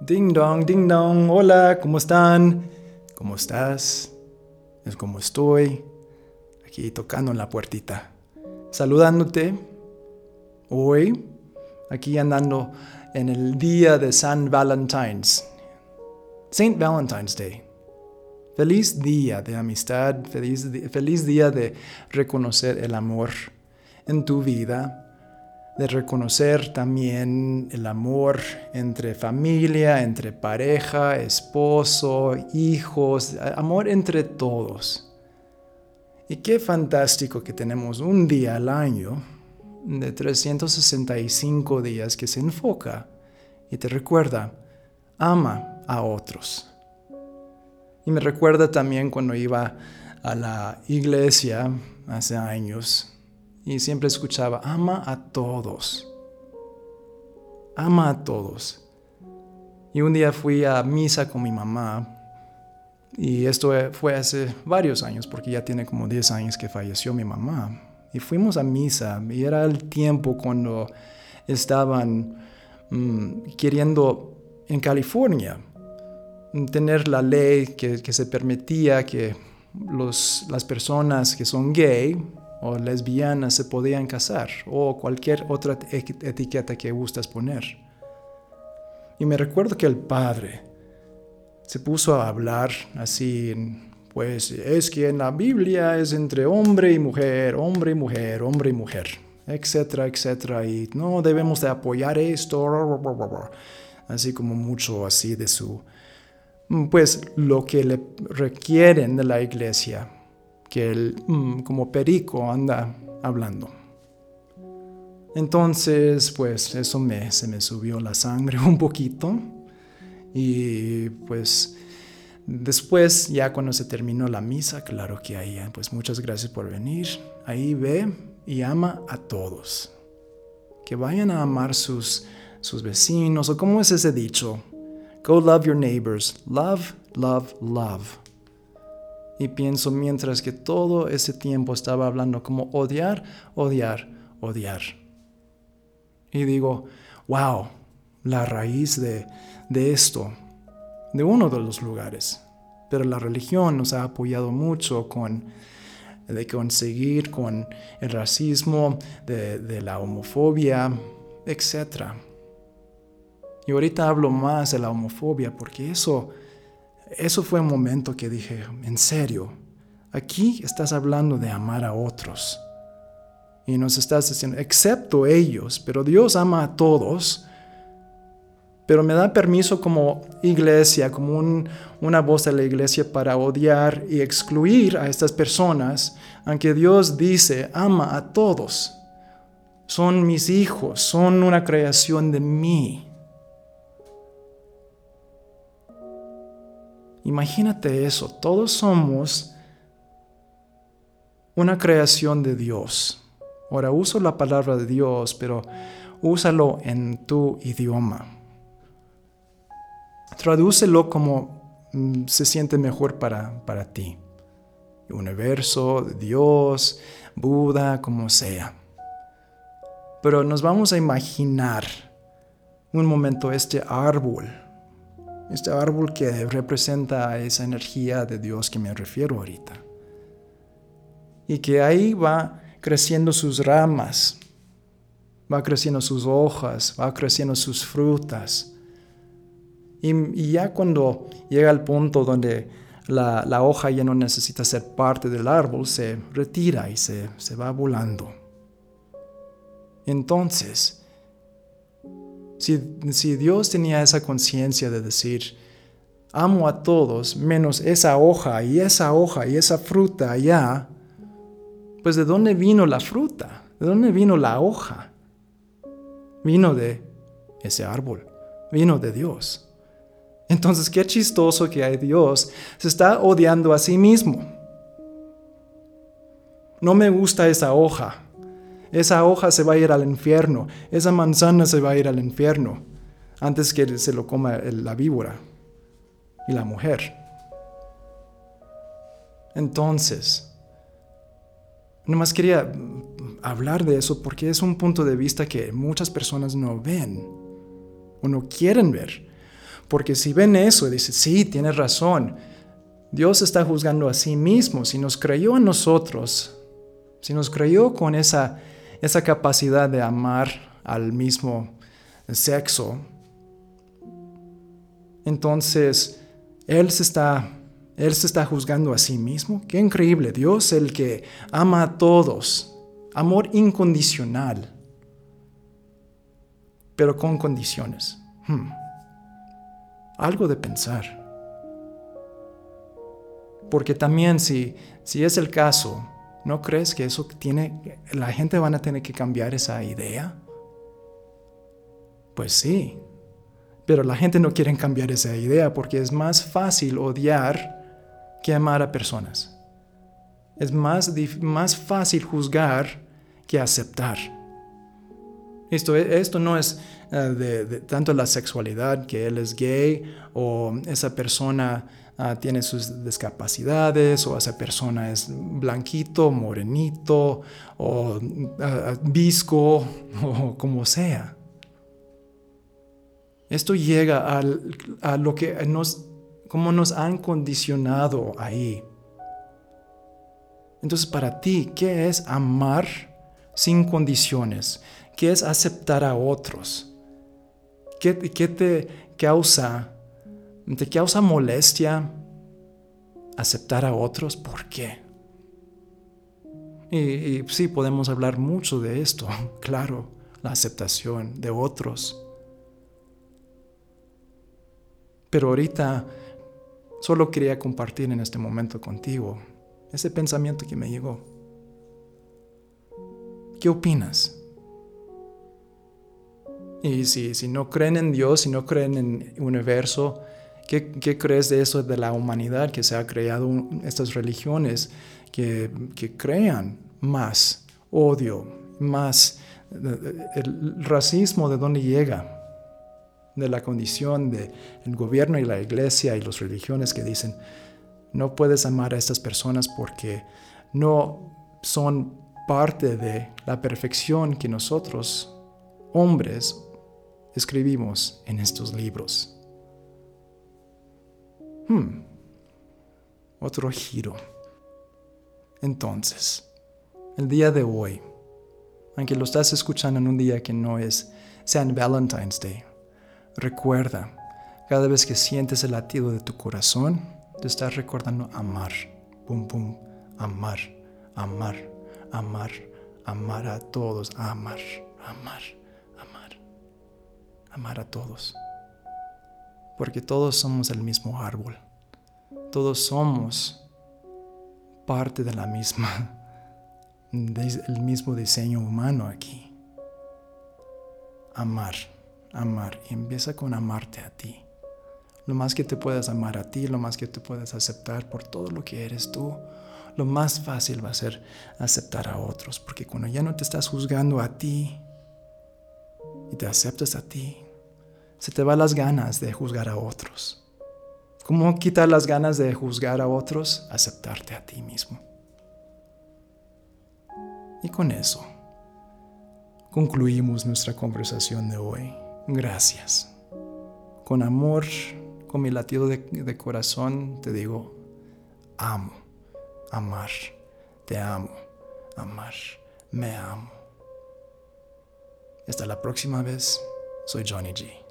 Ding dong, ding dong, hola, ¿cómo están? ¿Cómo estás? Es como estoy, aquí tocando en la puertita, saludándote. Hoy, aquí andando en el día de San Valentine's, Saint Valentine's Day. Feliz día de amistad, feliz, día de reconocer el amor en tu vida de reconocer también el amor entre familia, entre pareja, esposo, hijos, amor entre todos. Y qué fantástico que tenemos un día al año de 365 días que se enfoca y te recuerda, ama a otros. Y me recuerda también cuando iba a la iglesia hace años, y siempre escuchaba, ama a todos. Ama a todos. Y un día fui a misa con mi mamá. Y esto fue hace varios años, porque ya tiene como 10 años que falleció mi mamá. Y fuimos a misa. Y era el tiempo cuando estaban mm, queriendo en California tener la ley que, se permitía que las personas que son gay o lesbianas se podían casar o cualquier otra etiqueta que gustas poner. Y me recuerdo que el padre se puso a hablar así, pues es que en la Biblia es entre hombre y mujer, hombre y mujer, hombre y mujer, etcétera, etcétera, y no debemos de apoyar esto, así como mucho así de su, pues lo que le requieren de la iglesia que él mm, como perico anda hablando. Entonces, pues eso me, se me subió la sangre un poquito y pues después, ya cuando se terminó la misa, claro que ahí, pues muchas gracias por venir. Ahí ve y ama a todos. Que vayan a amar sus, sus vecinos, o como es ese dicho, go love your neighbors, love, love, love. Y pienso mientras que todo ese tiempo estaba hablando como odiar, odiar, odiar. Y digo, wow, la raíz de, de esto, de uno de los lugares. Pero la religión nos ha apoyado mucho con de conseguir con el racismo, de, de la homofobia, etc. Y ahorita hablo más de la homofobia porque eso eso fue un momento que dije, en serio, aquí estás hablando de amar a otros. Y nos estás diciendo, excepto ellos, pero Dios ama a todos. Pero me da permiso como iglesia, como una voz de la iglesia para odiar y excluir a estas personas, aunque Dios dice, ama a todos. Son mis hijos, son una creación de mí. Imagínate eso, todos somos una creación de Dios. Ahora uso la palabra de Dios, pero úsalo en tu idioma. Tradúcelo como mm, se siente mejor para, para ti. Universo, Dios, Buda, como sea. Pero nos vamos a imaginar un momento este árbol este árbol que representa esa energía de Dios que me refiero ahorita. Y que ahí va creciendo sus ramas, va creciendo sus hojas, va creciendo sus frutas. Y, ya cuando llega al punto donde la, hoja ya no necesita ser parte del árbol, se retira y se, se va volando. Entonces, si, Dios tenía esa conciencia de decir, amo a todos menos esa hoja y esa hoja y esa fruta allá, pues ¿de dónde vino la fruta? ¿De dónde vino la hoja? Vino de ese árbol, vino de Dios. Entonces, qué chistoso que hay Dios se está odiando a sí mismo. No me gusta esa hoja, esa hoja se va a ir al infierno. Esa manzana se va a ir al infierno antes que se lo coma la víbora y la mujer. Entonces, nomás quería hablar de eso porque es un punto de vista que muchas personas no ven o no quieren ver. Porque si ven eso dicen, sí, tienes razón, Dios está juzgando a sí mismo. Si nos creyó a nosotros, si nos creyó con esa, esa capacidad de amar al mismo sexo, entonces Él se está, él se está juzgando a sí mismo. Qué increíble. Dios, el que ama a todos, amor incondicional, pero con condiciones. Hmm. Algo de pensar. Porque también si, si es el caso, ¿no crees que eso tiene, la gente van a tener que cambiar esa idea? Pues sí, pero la gente no quiere cambiar esa idea porque es más fácil odiar que amar a personas. Es más, más fácil juzgar que aceptar. Esto, esto no es eh, de, tanto la sexualidad, que él es gay o esa persona Ah, tiene sus discapacidades o esa persona es blanquito, morenito o ah, visco o como sea. Esto llega a lo que nos, como nos han condicionado ahí. Entonces para ti, ¿qué es amar sin condiciones? ¿Qué es aceptar a otros? ¿Qué, qué te causa ¿Te causa molestia aceptar a otros? ¿Por qué? Y, sí, podemos hablar mucho de esto, claro, la aceptación de otros. Pero ahorita solo quería compartir en este momento contigo ese pensamiento que me llegó. ¿Qué opinas? Y si, no creen en Dios, si no creen en el universo, ¿Qué, crees de eso de la humanidad que se ha creado estas religiones que, crean más odio, más el racismo de dónde llega? de la condición del gobierno y la iglesia y las religiones que dicen, no puedes amar a estas personas porque no son parte de la perfección que nosotros, hombres, escribimos en estos libros. Hmm. Otro giro. Entonces, el día de hoy, aunque lo estás escuchando en un día que no es San Valentine's Day, recuerda, cada vez que sientes el latido de tu corazón, te estás recordando amar. Pum, pum, amar, amar, amar, amar a todos, amar, amar, amar, amar a todos porque todos somos el mismo árbol. Todos somos parte de la misma, del mismo diseño humano aquí. Amar, amar. Y empieza con amarte a ti. Lo más que te puedas amar a ti, lo más que te puedas aceptar por todo lo que eres tú, lo más fácil va a ser aceptar a otros. Porque cuando ya no te estás juzgando a ti y te aceptas a ti, se te van las ganas de juzgar a otros. ¿Cómo quitar las ganas de juzgar a otros? Aceptarte a ti mismo. Y con eso concluimos nuestra conversación de hoy. Gracias. Con amor, con mi latido de, corazón, te digo, amo, amar, te amo, amar, me amo. Hasta la próxima vez, soy Johnny G.